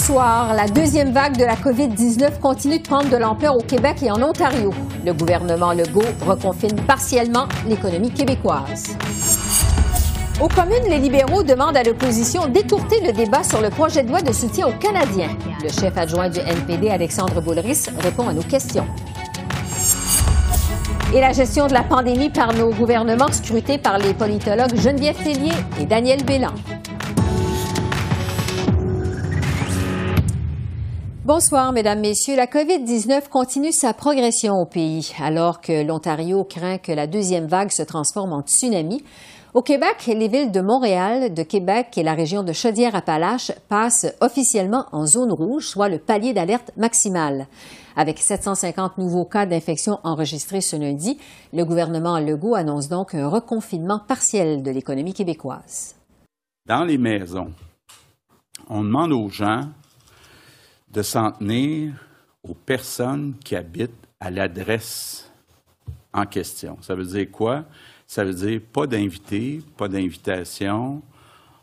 Soir, la deuxième vague de la COVID-19 continue de prendre de l'ampleur au Québec et en Ontario. Le gouvernement Legault reconfine partiellement l'économie québécoise. Aux communes, les libéraux demandent à l'opposition d'écourter le débat sur le projet de loi de soutien aux Canadiens. Le chef adjoint du NPD, Alexandre Boulris, répond à nos questions. Et la gestion de la pandémie par nos gouvernements scrutés par les politologues Geneviève Tellier et Daniel Bélan. Bonsoir, Mesdames, Messieurs. La COVID-19 continue sa progression au pays, alors que l'Ontario craint que la deuxième vague se transforme en tsunami. Au Québec, les villes de Montréal, de Québec et la région de Chaudière-Appalaches passent officiellement en zone rouge, soit le palier d'alerte maximal. Avec 750 nouveaux cas d'infection enregistrés ce lundi, le gouvernement Legault annonce donc un reconfinement partiel de l'économie québécoise. Dans les maisons, on demande aux gens de s'en tenir aux personnes qui habitent à l'adresse en question. Ça veut dire quoi? Ça veut dire pas d'invité, pas d'invitation.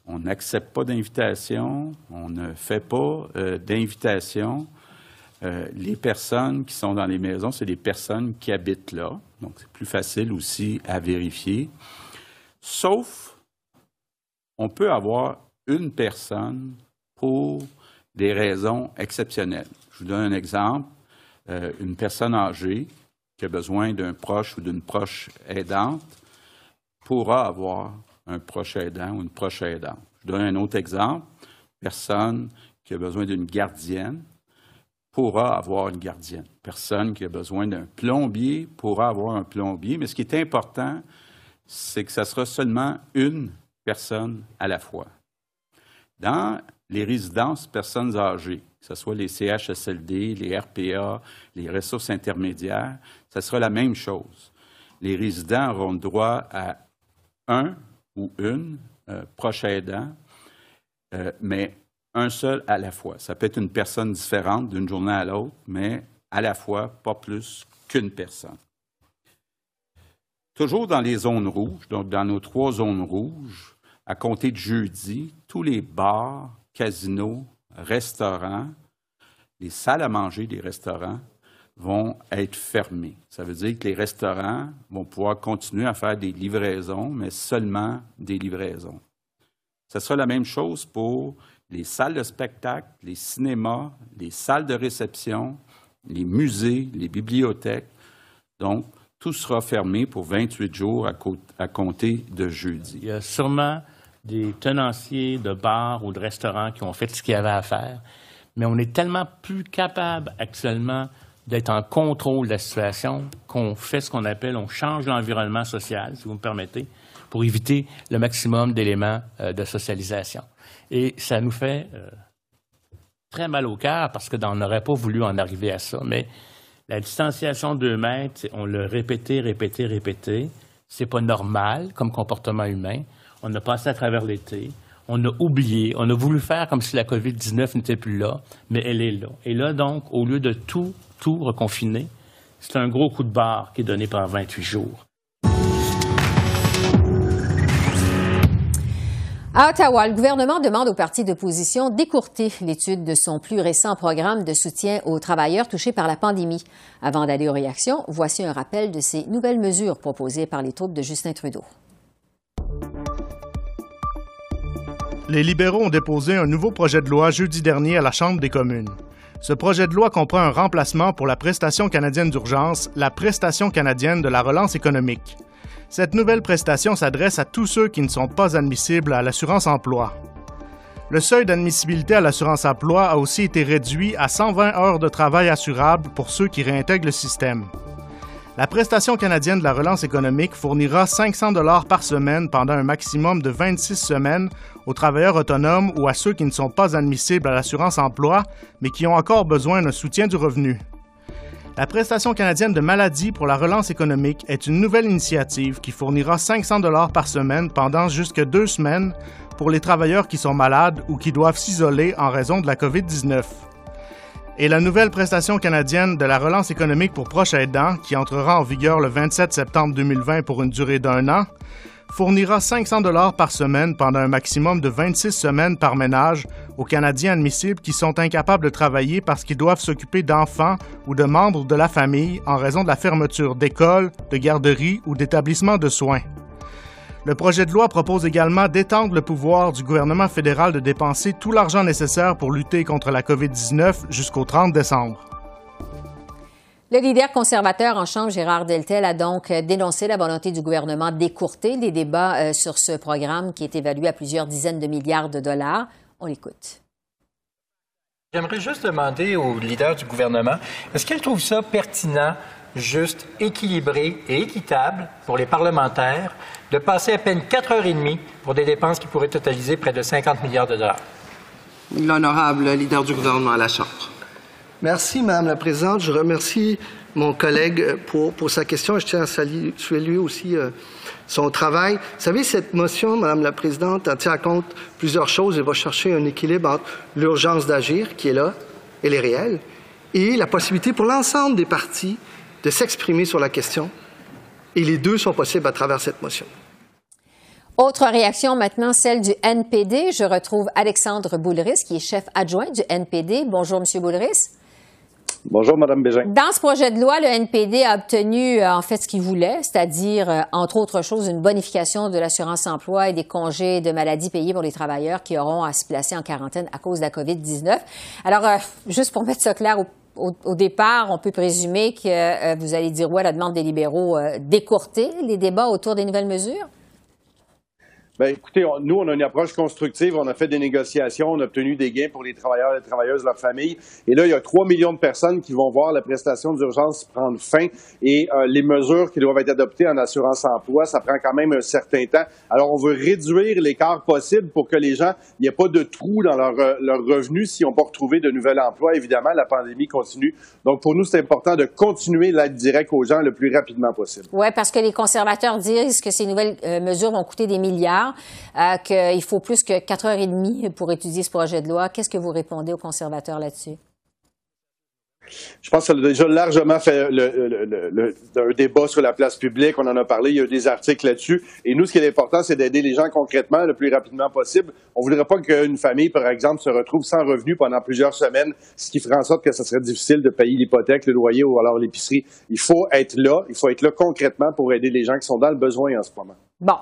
On n'accepte pas d'invitation, on ne fait pas euh, d'invitation. Euh, les personnes qui sont dans les maisons, c'est les personnes qui habitent là. Donc, c'est plus facile aussi à vérifier. Sauf, on peut avoir une personne pour des raisons exceptionnelles. Je vous donne un exemple. Euh, une personne âgée qui a besoin d'un proche ou d'une proche aidante pourra avoir un proche aidant ou une proche aidante. Je donne un autre exemple. Personne qui a besoin d'une gardienne pourra avoir une gardienne. Personne qui a besoin d'un plombier pourra avoir un plombier. Mais ce qui est important, c'est que ce sera seulement une personne à la fois. Dans les résidences personnes âgées, que ce soit les CHSLD, les RPA, les ressources intermédiaires, ce sera la même chose. Les résidents auront droit à un ou une euh, proche aidant, euh, mais un seul à la fois. Ça peut être une personne différente d'une journée à l'autre, mais à la fois, pas plus qu'une personne. Toujours dans les zones rouges, donc dans nos trois zones rouges, à compter de jeudi, tous les bars, casinos, restaurants, les salles à manger des restaurants vont être fermées. Ça veut dire que les restaurants vont pouvoir continuer à faire des livraisons, mais seulement des livraisons. Ce sera la même chose pour les salles de spectacle, les cinémas, les salles de réception, les musées, les bibliothèques. Donc, tout sera fermé pour 28 jours à, compter de jeudi. Il y a sûrement des tenanciers de bars ou de restaurants qui ont fait ce qu'il y avait à faire. Mais on est tellement plus capable actuellement d'être en contrôle de la situation qu'on fait ce qu'on appelle, on change l'environnement social, si vous me permettez, pour éviter le maximum d'éléments euh, de socialisation. Et ça nous fait euh, très mal au cœur parce qu'on n'aurait pas voulu en arriver à ça. Mais la distanciation de deux mètres, on l'a répété, répété, répété. C'est pas normal comme comportement humain on a passé à travers l'été, on a oublié, on a voulu faire comme si la COVID-19 n'était plus là, mais elle est là. Et là, donc, au lieu de tout, tout reconfiner, c'est un gros coup de barre qui est donné par 28 jours. À Ottawa, le gouvernement demande aux partis d'opposition d'écourter l'étude de son plus récent programme de soutien aux travailleurs touchés par la pandémie. Avant d'aller aux réactions, voici un rappel de ces nouvelles mesures proposées par les troupes de Justin Trudeau. Les libéraux ont déposé un nouveau projet de loi jeudi dernier à la Chambre des communes. Ce projet de loi comprend un remplacement pour la prestation canadienne d'urgence, la prestation canadienne de la relance économique. Cette nouvelle prestation s'adresse à tous ceux qui ne sont pas admissibles à l'assurance emploi. Le seuil d'admissibilité à l'assurance emploi a aussi été réduit à 120 heures de travail assurables pour ceux qui réintègrent le système. La prestation canadienne de la relance économique fournira 500 dollars par semaine pendant un maximum de 26 semaines aux travailleurs autonomes ou à ceux qui ne sont pas admissibles à l'assurance emploi, mais qui ont encore besoin d'un soutien du revenu. La prestation canadienne de maladie pour la relance économique est une nouvelle initiative qui fournira 500 dollars par semaine pendant jusque deux semaines pour les travailleurs qui sont malades ou qui doivent s'isoler en raison de la COVID-19. Et la nouvelle prestation canadienne de la relance économique pour proches aidants, qui entrera en vigueur le 27 septembre 2020 pour une durée d'un an, fournira 500 dollars par semaine pendant un maximum de 26 semaines par ménage aux Canadiens admissibles qui sont incapables de travailler parce qu'ils doivent s'occuper d'enfants ou de membres de la famille en raison de la fermeture d'écoles, de garderies ou d'établissements de soins. Le projet de loi propose également d'étendre le pouvoir du gouvernement fédéral de dépenser tout l'argent nécessaire pour lutter contre la COVID-19 jusqu'au 30 décembre. Le leader conservateur en Chambre, Gérard Deltel, a donc dénoncé la volonté du gouvernement d'écourter les débats euh, sur ce programme qui est évalué à plusieurs dizaines de milliards de dollars. On l'écoute. J'aimerais juste demander au leader du gouvernement, est-ce qu'il trouve ça pertinent, juste, équilibré et équitable pour les parlementaires de passer à peine quatre heures et demie pour des dépenses qui pourraient totaliser près de 50 milliards de dollars? L'honorable leader du gouvernement à la Chambre. Merci, Madame la Présidente. Je remercie mon collègue pour, pour sa question. Je tiens à saluer lui aussi euh, son travail. Vous savez, cette motion, Madame la Présidente, elle tient compte plusieurs choses et va chercher un équilibre entre l'urgence d'agir, qui est là, elle est réelle, et la possibilité pour l'ensemble des partis de s'exprimer sur la question. Et les deux sont possibles à travers cette motion. Autre réaction maintenant, celle du NPD. Je retrouve Alexandre Boulris, qui est chef adjoint du NPD. Bonjour, Monsieur Boulris. Bonjour, Mme Bégin. Dans ce projet de loi, le NPD a obtenu euh, en fait ce qu'il voulait, c'est-à-dire, euh, entre autres choses, une bonification de l'assurance-emploi et des congés de maladie payés pour les travailleurs qui auront à se placer en quarantaine à cause de la COVID-19. Alors, euh, juste pour mettre ça clair au, départ, on peut présumer que vous allez dire ouais la demande des libéraux d'écourter les débats autour des nouvelles mesures? Ben, écoutez, nous, on a une approche constructive. On a fait des négociations, on a obtenu des gains pour les travailleurs et les travailleuses, leurs familles. Et là, il y a 3 millions de personnes qui vont voir la prestation d'urgence prendre fin. Et euh, les mesures qui doivent être adoptées en assurance-emploi, ça prend quand même un certain temps. Alors, on veut réduire l'écart possible pour que les gens, il n'y ait pas de trou dans leur, euh, revenu s'ils n'ont pas retrouvé de nouvel emploi. Évidemment, la pandémie continue. Donc, pour nous, c'est important de continuer l'aide directe aux gens le plus rapidement possible. Oui, parce que les conservateurs disent que ces nouvelles euh, mesures vont coûter des milliards. Euh, qu'il faut plus que quatre heures et demie pour étudier ce projet de loi. Qu'est-ce que vous répondez aux conservateurs là-dessus? Je pense que ça a déjà largement fait un débat sur la place publique. On en a parlé. Il y a eu des articles là-dessus. Et nous, ce qui est important, c'est d'aider les gens concrètement le plus rapidement possible. On ne voudrait pas qu'une famille, par exemple, se retrouve sans revenu pendant plusieurs semaines, ce qui ferait en sorte que ce serait difficile de payer l'hypothèque, le loyer ou alors l'épicerie. Il faut être là. Il faut être là concrètement pour aider les gens qui sont dans le besoin en ce moment. Bon.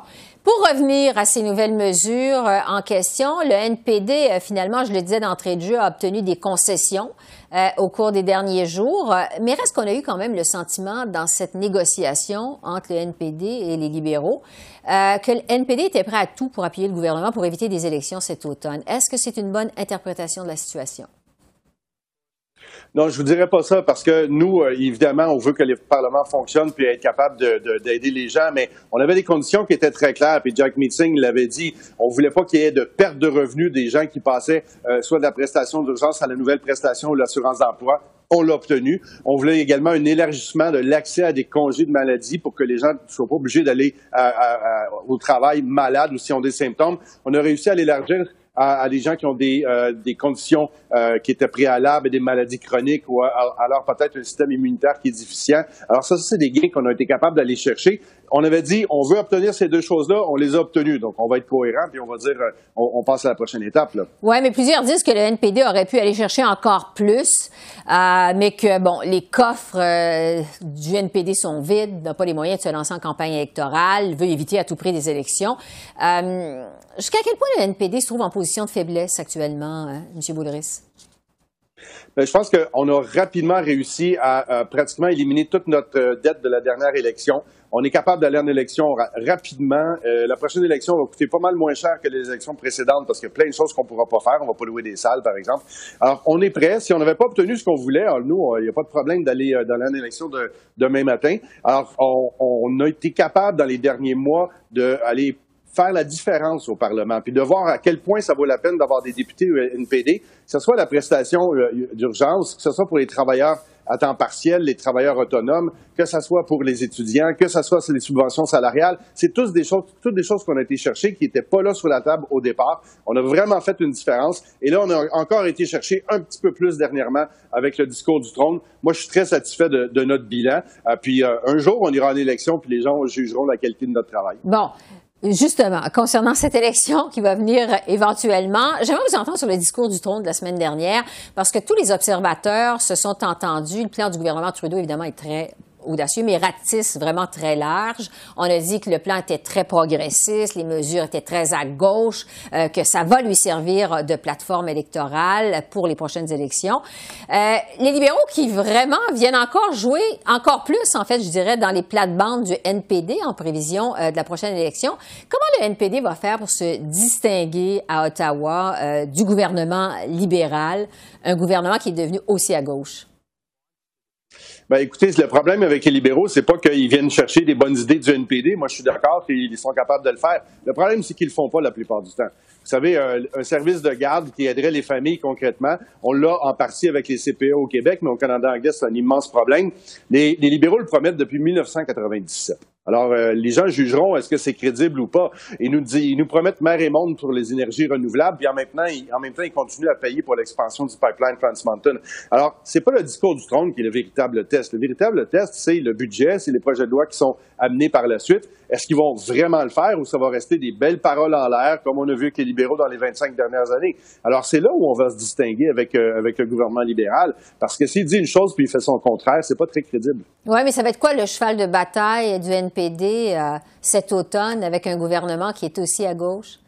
Pour revenir à ces nouvelles mesures euh, en question, le NPD, euh, finalement, je le disais d'entrée de jeu, a obtenu des concessions euh, au cours des derniers jours. mais reste qu'on a eu quand même le sentiment dans cette négociation entre le NPD et les libéraux que le NPD était prêt à tout pour appuyer le gouvernement pour éviter des élections cet automne. Est-ce que c'est une bonne interprétation de la situation? Non, je vous dirais pas ça parce que nous, euh, évidemment, on veut que les parlements fonctionnent puis être capable d'aider les gens, mais on avait des conditions qui étaient très claires. Puis Jack Meeting l'avait dit, on voulait pas qu'il y ait de perte de revenus des gens qui passaient euh, soit de la prestation d'urgence à la nouvelle prestation ou l'assurance d'emploi. On l'a obtenu. On voulait également un élargissement de l'accès à des congés de maladie pour que les gens ne soient pas obligés d'aller au travail malades ou s'ils ont des symptômes. On a réussi à l'élargir à, des gens qui ont des, euh, des conditions euh, qui étaient préalables, des maladies chroniques ou alors peut-être un système immunitaire qui est déficient. Alors ça, c'est des gains qu'on a été capable d'aller chercher on avait dit, on veut obtenir ces deux choses-là, on les a obtenues. Donc, on va être cohérent, puis on va dire, euh, on, passe à la prochaine étape. Oui, mais plusieurs disent que le NPD aurait pu aller chercher encore plus, euh, mais que, bon, les coffres euh, du NPD sont vides, n'a pas les moyens de se lancer en campagne électorale, veut éviter à tout prix des élections. Jusqu'à quel point le NPD se trouve en position de faiblesse actuellement, M. Boulris? Ben, je pense qu'on a rapidement réussi à, pratiquement éliminer toute notre euh, dette de la dernière élection. On est capable d'aller en élection rapidement. Euh, la prochaine élection va coûter pas mal moins cher que les élections précédentes parce qu'il y a plein de choses qu'on ne pourra pas faire. On ne va pas louer des salles, par exemple. Alors, on est prêt. Si on n'avait pas obtenu ce qu'on voulait, nous, il n'y a pas de problème d'aller euh, dans l'élection de demain matin. Alors, on, on a été capable dans les derniers mois d'aller faire la différence au Parlement, puis de voir à quel point ça vaut la peine d'avoir des députés NPD, que ce soit la prestation euh, d'urgence, que ce soit pour les travailleurs à temps partiel, les travailleurs autonomes, que ce soit pour les étudiants, que ce soit les subventions salariales. C'est tous des choses, toutes des choses qu'on a été chercher qui n'étaient pas là sur la table au départ. On a vraiment fait une différence. Et là, on a encore été chercher un petit peu plus dernièrement avec le discours du trône. Moi, je suis très satisfait de, notre bilan. Euh, puis euh, un jour, on ira en élection, puis les gens jugeront la qualité de notre travail. Bon. Justement, concernant cette élection qui va venir éventuellement, j'aimerais vous entendre sur le discours du trône de la semaine dernière, parce que tous les observateurs se sont entendus. Le plan du gouvernement Trudeau, évidemment, est très audacieux, mais ratisse vraiment très large. On a dit que le plan était très progressiste, les mesures étaient très à gauche, euh, que ça va lui servir de plateforme électorale pour les prochaines élections. Euh, les libéraux qui vraiment viennent encore jouer encore plus, en fait, je dirais, dans les plates-bandes du NPD en prévision euh, de la prochaine élection. Comment le NPD va faire pour se distinguer à Ottawa du gouvernement libéral, un gouvernement qui est devenu aussi à gauche? Ben, écoutez, le problème avec les libéraux, c'est pas qu'ils viennent chercher des bonnes idées du NPD. Moi, je suis d'accord qu'ils sont capables de le faire. Le problème, c'est qu'ils le font pas la plupart du temps. Vous savez, un, service de garde qui aiderait les familles concrètement, on l'a en partie avec les CPE au Québec, mais au Canada anglais, c'est un immense problème. Les libéraux le promettent depuis 1997. Alors, euh, les gens jugeront est-ce que c'est crédible ou pas. Ils nous, disent, ils nous promettent mer et monde pour les énergies renouvelables, puis en même temps, ils, en même temps, ils continuent à payer pour l'expansion du pipeline Trans Mountain. Alors, c'est pas le discours du trône qui est le véritable test. Le véritable test, c'est le budget, c'est les projets de loi qui sont amenés par la suite. Est-ce qu'ils vont vraiment le faire ou ça va rester des belles paroles en l'air, comme on a vu avec les libéraux dans les 25 dernières années? Alors, c'est là où on va se distinguer avec, euh, avec le gouvernement libéral, parce que s'il dit une chose puis il fait son contraire, c'est pas très crédible. Oui, mais ça va être quoi le cheval de bataille du NPD euh, cet automne avec un gouvernement qui est aussi à gauche?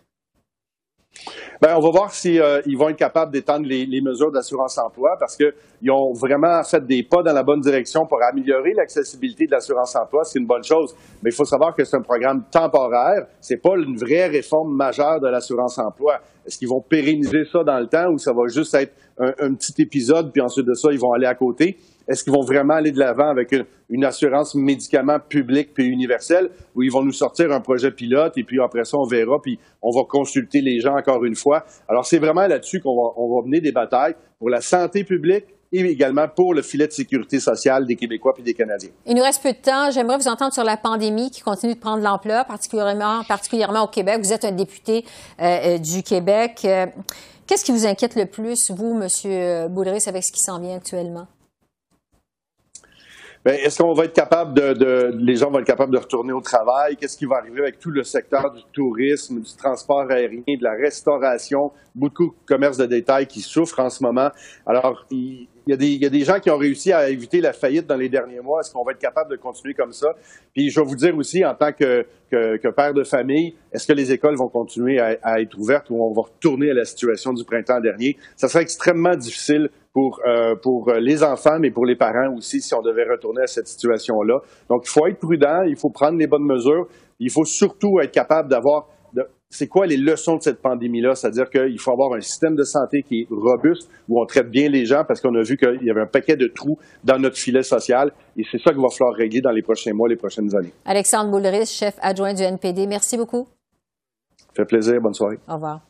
Bien, on va voir s'ils euh, vont être capables d'étendre les, mesures d'assurance-emploi parce qu'ils ont vraiment fait des pas dans la bonne direction pour améliorer l'accessibilité de l'assurance-emploi. C'est une bonne chose. Mais il faut savoir que c'est un programme temporaire. C'est pas une vraie réforme majeure de l'assurance-emploi. Est-ce qu'ils vont pérenniser ça dans le temps ou ça va juste être un, petit épisode puis ensuite de ça, ils vont aller à côté? Est-ce qu'ils vont vraiment aller de l'avant avec une, assurance médicaments publique puis universelle ou ils vont nous sortir un projet pilote et puis après ça, on verra puis on va consulter les gens encore une fois? Alors, c'est vraiment là-dessus qu'on va, on va mener des batailles pour la santé publique, et également pour le filet de sécurité sociale des Québécois et des Canadiens. Il nous reste peu de temps. J'aimerais vous entendre sur la pandémie qui continue de prendre l'ampleur, particulièrement, particulièrement au Québec. Vous êtes un député euh, euh, du Québec. Euh, qu'est-ce qui vous inquiète le plus, vous, M. Boulris, avec ce qui s'en vient actuellement? Ben, est-ce qu'on va être capable de, les gens vont être capables de retourner au travail? Qu'est-ce qui va arriver avec tout le secteur du tourisme, du transport aérien, de la restauration, beaucoup de commerces de détail qui souffrent en ce moment. Alors, il, y, a des, gens qui ont réussi à éviter la faillite dans les derniers mois. Est-ce qu'on va être capable de continuer comme ça? Puis je vais vous dire aussi, en tant que, père de famille, est-ce que les écoles vont continuer à, à, être ouvertes ou on va retourner à la situation du printemps dernier? Ça sera extrêmement difficile pour, euh, pour les enfants, mais pour les parents aussi, si on devait retourner à cette situation-là. Donc, il faut être prudent, il faut prendre les bonnes mesures, il faut surtout être capable d'avoir c'est quoi les leçons de cette pandémie-là? C'est-à-dire qu'il faut avoir un système de santé qui est robuste, où on traite bien les gens, parce qu'on a vu qu'il y avait un paquet de trous dans notre filet social, et c'est ça qu'il va falloir régler dans les prochains mois, les prochaines années. Alexandre Boulris, chef adjoint du NPD, merci beaucoup. Ça fait plaisir. Bonne soirée. Au revoir.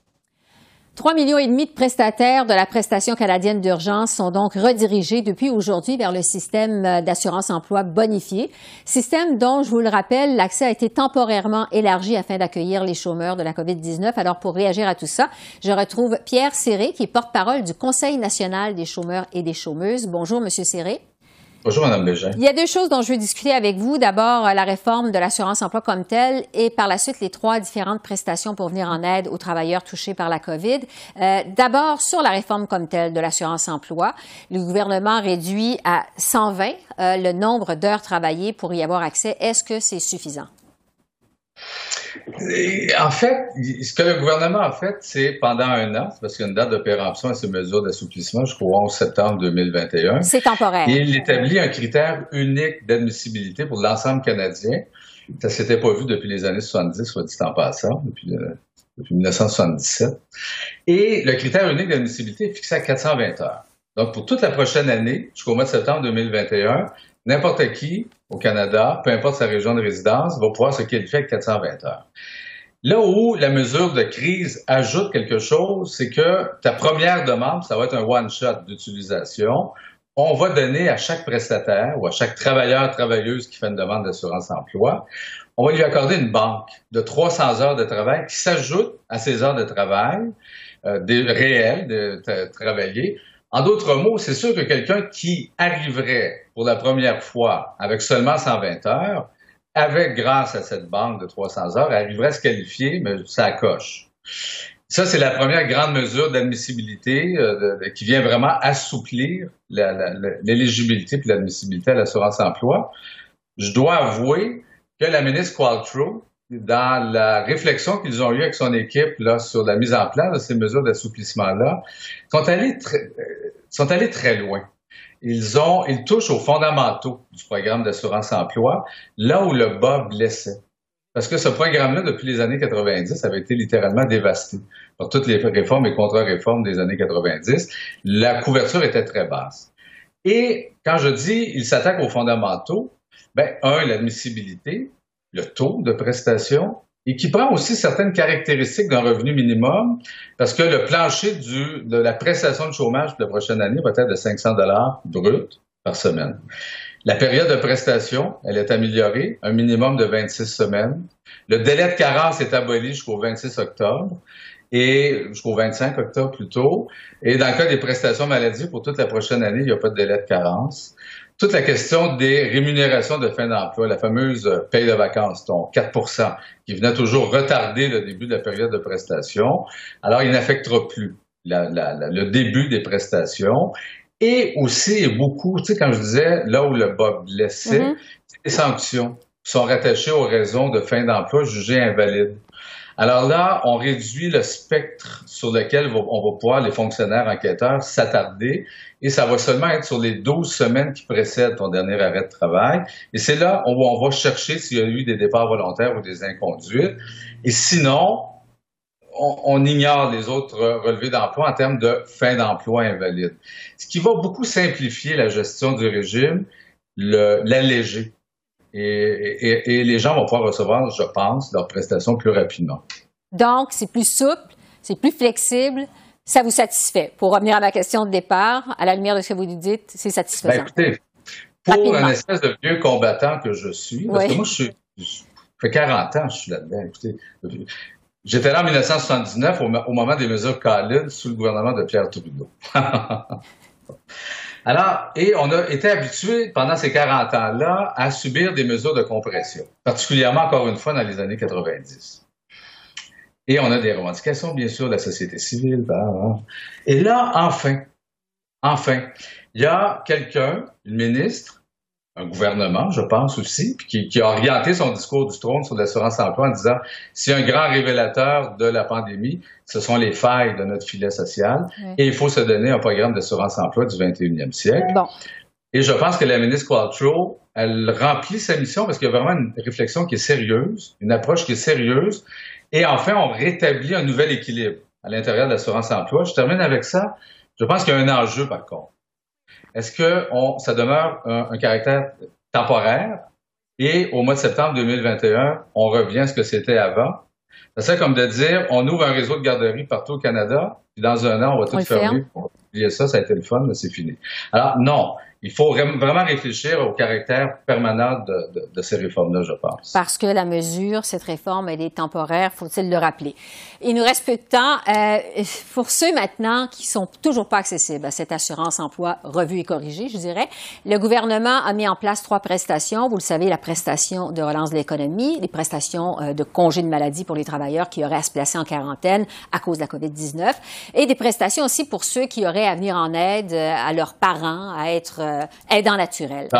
3 millions et demi de prestataires de la prestation canadienne d'urgence sont donc redirigés depuis aujourd'hui vers le système d'assurance emploi bonifié, système dont, je vous le rappelle, l'accès a été temporairement élargi afin d'accueillir les chômeurs de la COVID-19. Alors, pour réagir à tout ça, je retrouve Pierre Serré, qui est porte-parole du Conseil national des chômeurs et des chômeuses. Bonjour, Monsieur Serré. Bonjour, Mme Bégin. Il y a deux choses dont je veux discuter avec vous. D'abord, euh, la réforme de l'assurance emploi comme telle et par la suite les trois différentes prestations pour venir en aide aux travailleurs touchés par la COVID. Euh, D'abord, sur la réforme comme telle de l'assurance emploi, le gouvernement réduit à 120 euh, le nombre d'heures travaillées pour y avoir accès. Est-ce que c'est suffisant? En fait, ce que le gouvernement a fait, c'est pendant un an, parce qu'il y a une date de péremption à ces mesures d'assouplissement jusqu'au 11 septembre 2021. C'est temporaire. il établit un critère unique d'admissibilité pour l'ensemble canadien. Ça s'était pas vu depuis les années 70, soit dit en passant, depuis, euh, depuis 1977. Et le critère unique d'admissibilité est fixé à 420 heures. Donc, pour toute la prochaine année, jusqu'au mois de septembre 2021, n'importe qui au Canada, peu importe sa région de résidence, va pouvoir se qualifier avec 420 heures. Là où la mesure de crise ajoute quelque chose, c'est que ta première demande, ça va être un one-shot d'utilisation. on va donner à chaque prestataire ou à chaque travailleur, travailleuse qui fait une demande d'assurance emploi, on va lui accorder une banque de 300 heures de travail qui s'ajoute à ses heures de travail euh, réelles de, travailler. En d'autres mots, c'est sûr que quelqu'un qui arriverait pour la première fois avec seulement 120 heures, avec grâce à cette banque de 300 heures, arriverait à se qualifier, mais ça coche. Ça, c'est la première grande mesure d'admissibilité euh, qui vient vraiment assouplir l'éligibilité puis l'admissibilité à l'assurance emploi. Je dois avouer que la ministre Qualtrough, dans la réflexion qu'ils ont eue avec son équipe là, sur la mise en place de ces mesures d'assouplissement-là, sont allés sont allés très loin. Ils ont, ils touchent aux fondamentaux du programme d'assurance emploi, là où le bas blessait. Parce que ce programme-là, depuis les années 90, avait été littéralement dévasté par toutes les réformes et contre-réformes des années 90. La couverture était très basse. Et quand je dis il s'attaque aux fondamentaux, ben, un, l'admissibilité, le taux de prestation, et qui prend aussi certaines caractéristiques d'un revenu minimum, parce que le plancher du, de la prestation de chômage pour la prochaine année va être de 500 dollars brut par semaine. La période de prestation, elle est améliorée, un minimum de 26 semaines. Le délai de carence est aboli jusqu'au 26 octobre et jusqu'au 25 octobre plutôt. Et dans le cas des prestations maladie, pour toute la prochaine année, il n'y a pas de délai de carence. Toute la question des rémunérations de fin d'emploi, la fameuse paye de vacances, donc 4% qui venait toujours retarder le début de la période de prestation, alors il n'affectera plus le début des prestations. Et aussi, beaucoup, tu sais, quand je disais, là où le bas blessait, mm-hmm. les sanctions sont rattachées aux raisons de fin d'emploi jugées invalides. Alors là, on réduit le spectre sur lequel on va pouvoir, les fonctionnaires enquêteurs, s'attarder et ça va seulement être sur les 12 semaines qui précèdent ton dernier arrêt de travail. Et c'est là où on va chercher s'il y a eu des départs volontaires ou des inconduites. Et sinon, on, ignore les autres relevés d'emploi en termes de fin d'emploi invalide. Ce qui va beaucoup simplifier la gestion du régime, l'alléger. Et, les gens vont pouvoir recevoir, je pense, leurs prestations plus rapidement. Donc, c'est plus souple, c'est plus flexible, ça vous satisfait. Pour revenir à ma question de départ, à la lumière de ce que vous nous dites, c'est satisfaisant. Ben, écoutez, pour un espèce de vieux combattant que je suis, parce que moi, je suis, ça fait 40 ans que je suis là-dedans. Écoutez, J'étais là en 1979 au, moment des mesures Khalid sous le gouvernement de Pierre Trudeau. Alors, et on a été habitué pendant ces 40 ans-là à subir des mesures de compression, particulièrement encore une fois dans les années 90. Et on a des revendications, bien sûr, de la société civile. Bah, bah. Et là, enfin, enfin, il y a quelqu'un, une ministre, un gouvernement, je pense aussi, qui, qui, a orienté son discours du trône sur l'assurance emploi en disant si un grand révélateur de la pandémie, ce sont les failles de notre filet social et il faut se donner un programme d'assurance emploi du 21e siècle. Bon. Et je pense que la ministre Qualtrough, elle remplit sa mission parce qu'il y a vraiment une réflexion qui est sérieuse, une approche qui est sérieuse. Et enfin, on rétablit un nouvel équilibre à l'intérieur de l'assurance emploi. Je termine avec ça. Je pense qu'il y a un enjeu, par contre. Est-ce que ça demeure un, caractère temporaire? Et au mois de septembre 2021, on revient à ce que c'était avant? C'est comme de dire, on ouvre un réseau de garderies partout au Canada, puis dans un an, on va tout fermer. Oubliez ça, ça a été le fun, mais c'est fini. Alors, non il faut vraiment réfléchir au caractère permanent de, ces réformes-là, je pense. Parce que la mesure, cette réforme, elle est temporaire, faut-il le rappeler. Il nous reste peu de temps. Euh, pour ceux maintenant qui sont toujours pas accessibles à cette assurance emploi revue et corrigée, je dirais, le gouvernement a mis en place trois prestations. Vous le savez, la prestation de relance de l'économie, les prestations euh, de congé de maladie pour les travailleurs qui auraient à se placer en quarantaine à cause de la COVID-19 et des prestations aussi pour ceux qui auraient à venir en aide euh, à leurs parents, à être euh, aidant naturel. Euh,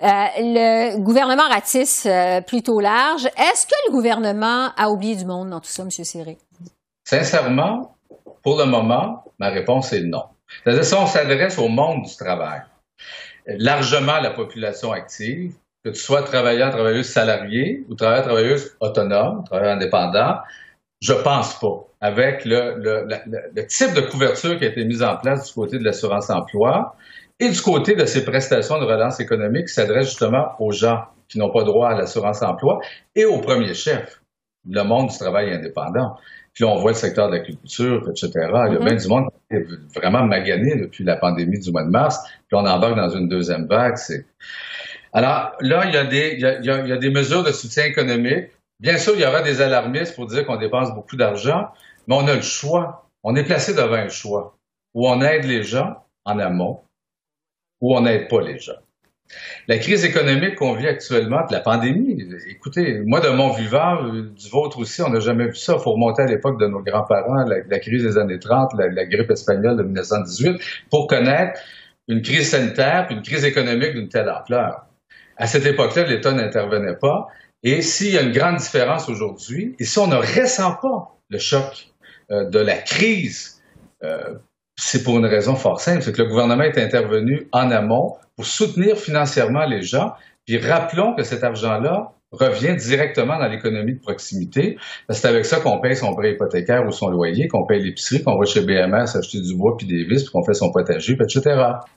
le gouvernement ratisse euh, plutôt large. Est-ce que le gouvernement a oublié du monde dans tout ça, M. Siré? Sincèrement, pour le moment, ma réponse est non. C'est-à-dire, si on s'adresse au monde du travail, largement la population active, que tu sois travailleur, travailleuse salariée ou travailleur, travailleuse autonome, travailleur indépendant, je pense pas. Avec le, le, type de couverture qui a été mise en place du côté de l'assurance emploi, et du côté de ces prestations de relance économique qui s'adressent justement aux gens qui n'ont pas droit à l'assurance emploi et au premier chef, le monde du travail indépendant. Puis là, on voit le secteur de l'agriculture, etc. Il y a Mm-hmm. bien du monde qui est vraiment magané depuis la pandémie du mois de mars. Puis on embarque dans une deuxième vague. C'est... Alors là, il y, a des, il, y a, il y a des mesures de soutien économique. Bien sûr, il y aura des alarmistes pour dire qu'on dépense beaucoup d'argent, mais on a le choix. On est placé devant un choix où on aide les gens en amont, ou on n'aide pas les gens. La crise économique qu'on vit actuellement, de la pandémie, écoutez, moi de mon vivant, du vôtre aussi, on n'a jamais vu ça. Il faut remonter à l'époque de nos grands-parents, la, crise des années 30, la, la, grippe espagnole de 1918, pour connaître une crise sanitaire puis une crise économique d'une telle ampleur. À cette époque-là, l'État n'intervenait pas. Et s'il y a une grande différence aujourd'hui, et si on ne ressent pas le choc euh, de la crise, euh, c'est pour une raison fort simple, c'est que le gouvernement est intervenu en amont pour soutenir financièrement les gens. Puis rappelons que cet argent-là revient directement dans l'économie de proximité. C'est avec ça qu'on paye son prêt hypothécaire ou son loyer, qu'on paye l'épicerie, qu'on va chez BMS acheter du bois puis des vis, puis qu'on fait son potager, etc.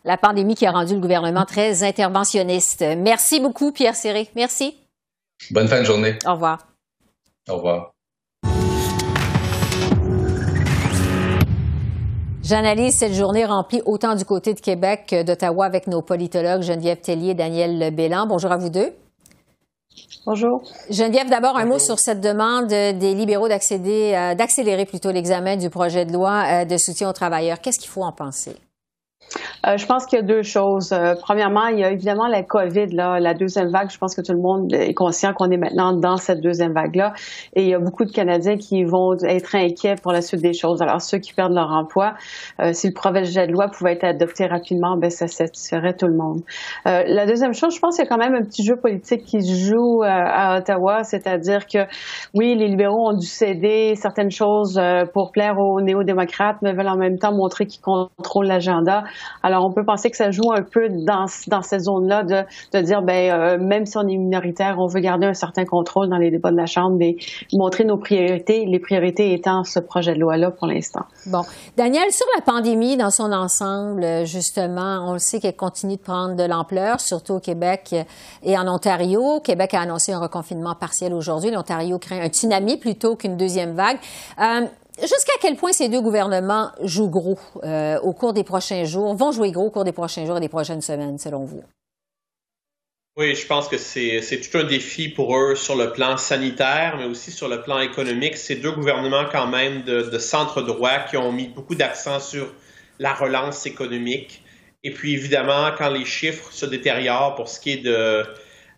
La pandémie qui a rendu le gouvernement très interventionniste. Merci beaucoup, Pierre Serré. Merci. Bonne fin de journée. Au revoir. Au revoir. J'analyse cette journée remplie autant du côté de Québec que d'Ottawa avec nos politologues Geneviève Tellier et Daniel Bélan. Bonjour à vous deux. Bonjour. Geneviève, d'abord un mot sur cette demande des libéraux d'accéder, euh, d'accélérer plutôt l'examen du projet de loi euh, de soutien aux travailleurs. Qu'est-ce qu'il faut en penser? Euh, je pense qu'il y a deux choses. Euh, premièrement, il y a évidemment la COVID, là, la deuxième vague. Je pense que tout le monde est conscient qu'on est maintenant dans cette deuxième vague-là. Et il y a beaucoup de Canadiens qui vont être inquiets pour la suite des choses. Alors, ceux qui perdent leur emploi, euh, si le projet de loi pouvait être adopté rapidement, ben ça satisferait tout le monde. Euh, la deuxième chose, je pense qu'il y a quand même un petit jeu politique qui se joue à Ottawa, c'est-à-dire que, oui, les libéraux ont dû céder certaines choses pour plaire aux néo-démocrates, mais veulent en même temps montrer qu'ils contrôlent l'agenda. Alors, on peut penser que ça joue un peu dans, dans cette zone-là de, de dire, ben, euh, même si on est minoritaire, on veut garder un certain contrôle dans les débats de la Chambre et montrer nos priorités, les priorités étant ce projet de loi-là pour l'instant. Bon. Daniel, sur la pandémie dans son ensemble, justement, on le sait qu'elle continue de prendre de l'ampleur, surtout au Québec et en Ontario. Québec a annoncé un reconfinement partiel aujourd'hui. L'Ontario craint un tsunami plutôt qu'une deuxième vague. Euh, Jusqu'à quel point ces deux gouvernements jouent gros euh, au cours des prochains jours, vont jouer gros au cours des prochains jours et des prochaines semaines, selon vous? Oui, je pense que c'est tout un défi pour eux sur le plan sanitaire, mais aussi sur le plan économique. Ces deux gouvernements quand même de, centre droit qui ont mis beaucoup d'accent sur la relance économique. Et puis évidemment, quand les chiffres se détériorent pour ce qui est de,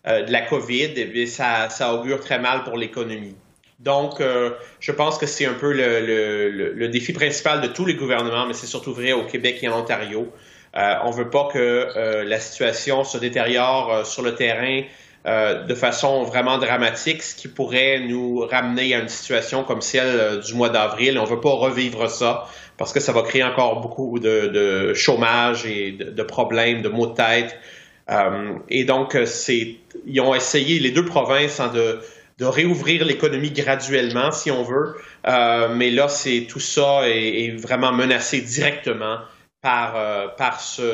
euh, de la COVID, eh ça, ça augure très mal pour l'économie. Donc, euh, je pense que c'est un peu le, le, le, défi principal de tous les gouvernements, mais c'est surtout vrai au Québec et en Ontario. Euh, on ne veut pas que euh, la situation se détériore sur le terrain de façon vraiment dramatique, ce qui pourrait nous ramener à une situation comme celle du mois d'avril. On ne veut pas revivre ça parce que ça va créer encore beaucoup de, de chômage et de, de, problèmes, de maux de tête. et donc, ils ont essayé, les deux provinces, hein, de de réouvrir l'économie graduellement, si on veut. Euh, mais là, c'est tout ça est, est, vraiment menacé directement par, euh,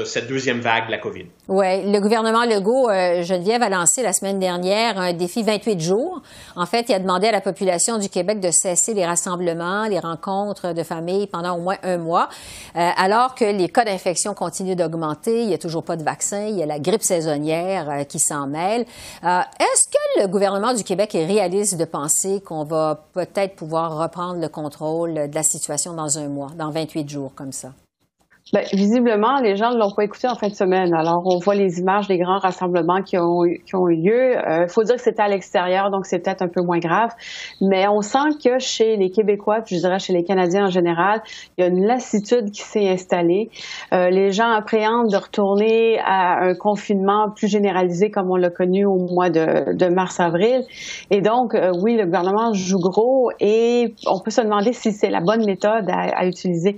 cette deuxième vague de la COVID. Oui, le gouvernement Legault, euh, Geneviève, a lancé la semaine dernière un défi 28 jours. En fait, il a demandé à la population du Québec de cesser les rassemblements, les rencontres de famille pendant au moins un mois. Euh, alors que les cas d'infection continuent d'augmenter, il n'y a toujours pas de vaccin, il y a la grippe saisonnière qui s'en mêle. Est-ce que le gouvernement du Québec est réaliste de penser qu'on va peut-être pouvoir reprendre le contrôle de la situation dans un mois, dans 28 jours comme ça? Bien, visiblement, les gens ne l'ont pas écouté en fin de semaine. Alors, on voit les images des grands rassemblements qui ont, qui ont eu lieu. Il euh, faut dire que c'était à l'extérieur, donc c'est peut-être un peu moins grave. Mais on sent que chez les Québécois, puis je dirais chez les Canadiens en général, il y a une lassitude qui s'est installée. Euh, les gens appréhendent de retourner à un confinement plus généralisé comme on l'a connu au mois de, de mars-avril. Et donc, euh, oui, le gouvernement joue gros et on peut se demander si c'est la bonne méthode à, à utiliser.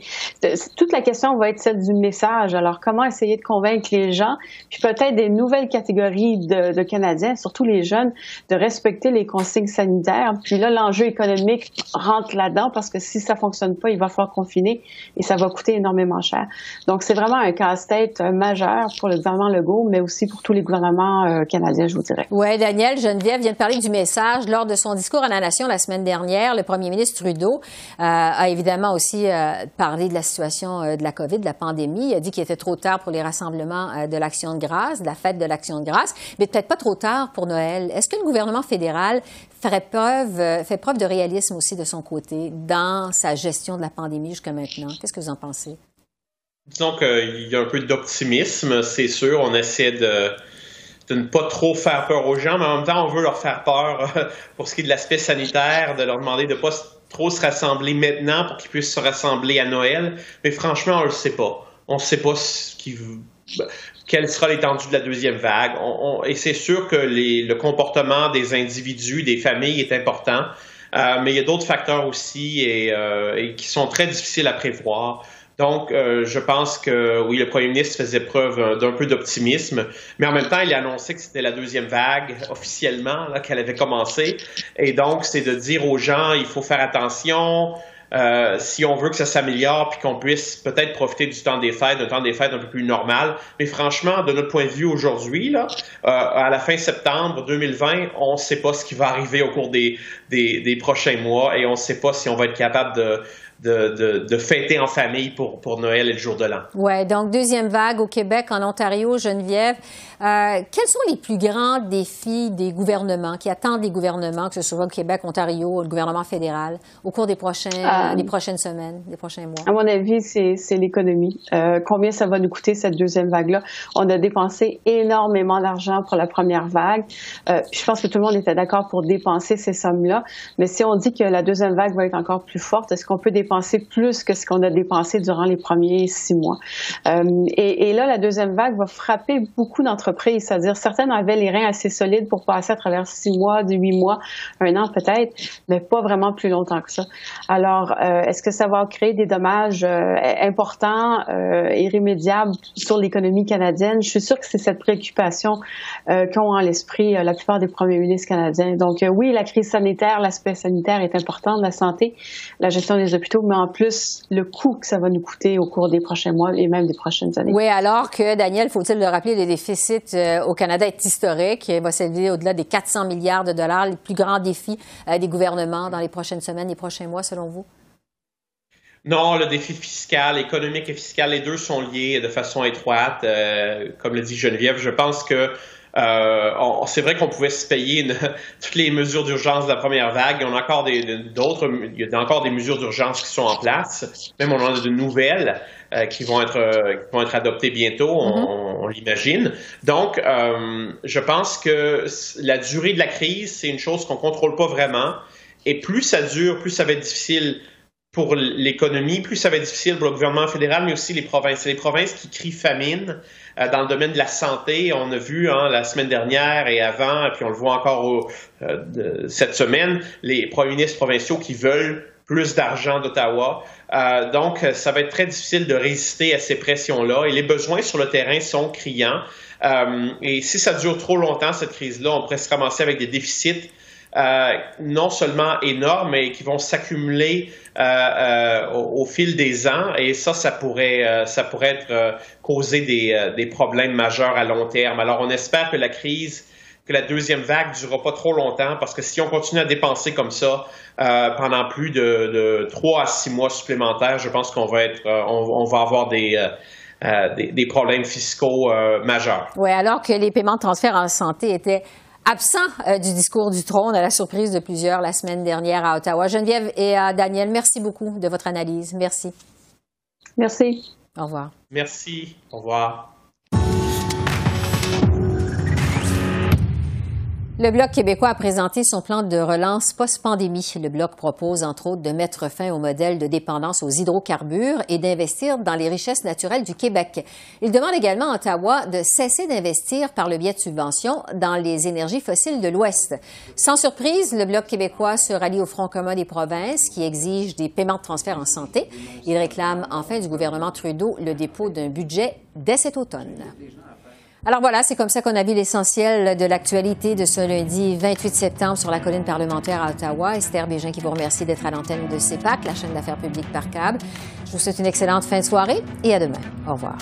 Toute la question va être celle du message. Alors, comment essayer de convaincre les gens, puis peut-être des nouvelles catégories de, Canadiens, surtout les jeunes, de respecter les consignes sanitaires. Puis là, l'enjeu économique rentre là-dedans parce que si ça fonctionne pas, il va falloir confiner et ça va coûter énormément cher. Donc, c'est vraiment un casse-tête euh, majeur pour le gouvernement Legault, mais aussi pour tous les gouvernements euh, canadiens, je vous dirais. Oui, Daniel, Geneviève vient de parler du message. Lors de son discours à la Nation la semaine dernière, le premier ministre Trudeau euh, a évidemment aussi parlé de la situation de la COVID, pandémie. Il a dit qu'il était trop tard pour les rassemblements de l'Action de grâce, de la fête de l'Action de grâce, mais peut-être pas trop tard pour Noël. Est-ce que le gouvernement fédéral ferait preuve, fait preuve de réalisme aussi de son côté dans sa gestion de la pandémie jusqu'à maintenant? Qu'est-ce que vous en pensez? Disons qu'il y a un peu d'optimisme, c'est sûr. On essaie de, ne pas trop faire peur aux gens, mais en même temps, on veut leur faire peur pour ce qui est de l'aspect sanitaire, de leur demander de ne pas trop se rassembler maintenant pour qu'ils puissent se rassembler à Noël. Mais franchement, on ne le sait pas. On ne sait pas ce qui, quelle sera l'étendue de la deuxième vague. et c'est sûr que le comportement des individus, des familles est important, euh, mais il y a d'autres facteurs aussi euh, et, qui sont très difficiles à prévoir. Donc, euh, je pense que oui, le premier ministre faisait preuve d'un peu d'optimisme, mais en même temps, il a annoncé que c'était la deuxième vague officiellement qu'elle avait commencé. Et donc, c'est de dire aux gens, il faut faire attention. Euh, si on veut que ça s'améliore puis qu'on puisse peut-être profiter du temps des fêtes, d'un temps des fêtes un peu plus normal. Mais franchement, de notre point de vue aujourd'hui, là, euh, à la fin septembre 2020, on ne sait pas ce qui va arriver au cours des, des prochains mois et on ne sait pas si on va être capable de, de, de, fêter en famille pour, pour Noël et le jour de l'an. Oui, donc deuxième vague au Québec, en Ontario, Geneviève. Euh, quels sont les plus grands défis des gouvernements qui attendent des gouvernements, que ce soit au Québec, Ontario, le gouvernement fédéral, au cours des, prochains, euh, des prochaines semaines, des prochains mois? À mon avis, c'est l'économie. Euh, combien ça va nous coûter cette deuxième vague-là? On a dépensé énormément d'argent pour la première vague. Euh, je pense que tout le monde était d'accord pour dépenser ces sommes-là. Mais si on dit que la deuxième vague va être encore plus forte, est-ce qu'on peut dépenser plus que ce qu'on a dépensé durant les premiers six mois. Euh, et, là, la deuxième vague va frapper beaucoup d'entreprises, c'est-à-dire certaines avaient les reins assez solides pour passer à travers six mois, huit mois, un an peut-être, mais pas vraiment plus longtemps que ça. Alors, euh, est-ce que ça va créer des dommages euh, importants, euh, irrémédiables sur l'économie canadienne? Je suis sûre que c'est cette préoccupation qu'ont en l'esprit la plupart des premiers ministres canadiens. Donc, oui, la crise sanitaire, l'aspect sanitaire est important, la santé, la gestion des hôpitaux mais en plus le coût que ça va nous coûter au cours des prochains mois et même des prochaines années. Oui, alors que, Daniel, faut-il le rappeler, le déficit euh, au Canada est historique. Il va s'élever au-delà des 400 milliards de dollars, les plus grands défis euh, des gouvernements dans les prochaines semaines, les prochains mois, selon vous? Non, le défi fiscal, économique et fiscal, les deux sont liés de façon étroite. Euh, comme le dit Geneviève, je pense que euh, c'est vrai qu'on pouvait se payer toutes les mesures d'urgence de la première vague. Il y en a encore d'autres, il y a encore des mesures d'urgence qui sont en place. Même on en a de nouvelles euh, qui vont être euh, qui vont être adoptées bientôt, on, mm-hmm. l'imagine. Donc, je pense que la durée de la crise, c'est une chose qu'on contrôle pas vraiment. Et plus ça dure, plus ça va être difficile pour l'économie, plus ça va être difficile pour le gouvernement fédéral, mais aussi les provinces. C'est les provinces qui crient famine. Euh, dans le domaine de la santé, on a vu hein, la semaine dernière et avant, et puis on le voit encore euh, cette semaine, les premiers ministres provinciaux qui veulent plus d'argent d'Ottawa. Euh, donc, ça va être très difficile de résister à ces pressions-là. Et les besoins sur le terrain sont criants. et si ça dure trop longtemps, cette crise-là, on pourrait se ramasser avec des déficits euh, non seulement énormes, mais qui vont s'accumuler euh, euh, au, fil des ans. Et ça, ça pourrait, ça pourrait être causer des, problèmes majeurs à long terme. Alors, on espère que la crise, que la deuxième vague ne durera pas trop longtemps, parce que si on continue à dépenser comme ça pendant plus de, trois à six mois supplémentaires, je pense qu'on va on, va avoir des des, des, problèmes fiscaux majeurs. Oui, alors que les paiements de transfert en santé étaient absent euh, du discours du trône à la surprise de plusieurs la semaine dernière à Ottawa. Geneviève et à Daniel, merci beaucoup de votre analyse. Merci. Merci. Au revoir. Merci. Au revoir. Le Bloc québécois a présenté son plan de relance post-pandémie. Le Bloc propose, entre autres, de mettre fin au modèle de dépendance aux hydrocarbures et d'investir dans les richesses naturelles du Québec. Il demande également à Ottawa de cesser d'investir par le biais de subventions dans les énergies fossiles de l'Ouest. Sans surprise, le Bloc québécois se rallie au Front commun des provinces qui exige des paiements de transfert en santé. Il réclame enfin du gouvernement Trudeau le dépôt d'un budget dès cet automne. Alors voilà, c'est comme ça qu'on a vu l'essentiel de l'actualité de ce lundi 28 septembre sur la colline parlementaire à Ottawa. Esther Bégin qui vous remercie d'être à l'antenne de CEPAC, la chaîne d'affaires publiques par câble. Je vous souhaite une excellente fin de soirée et à demain. Au revoir.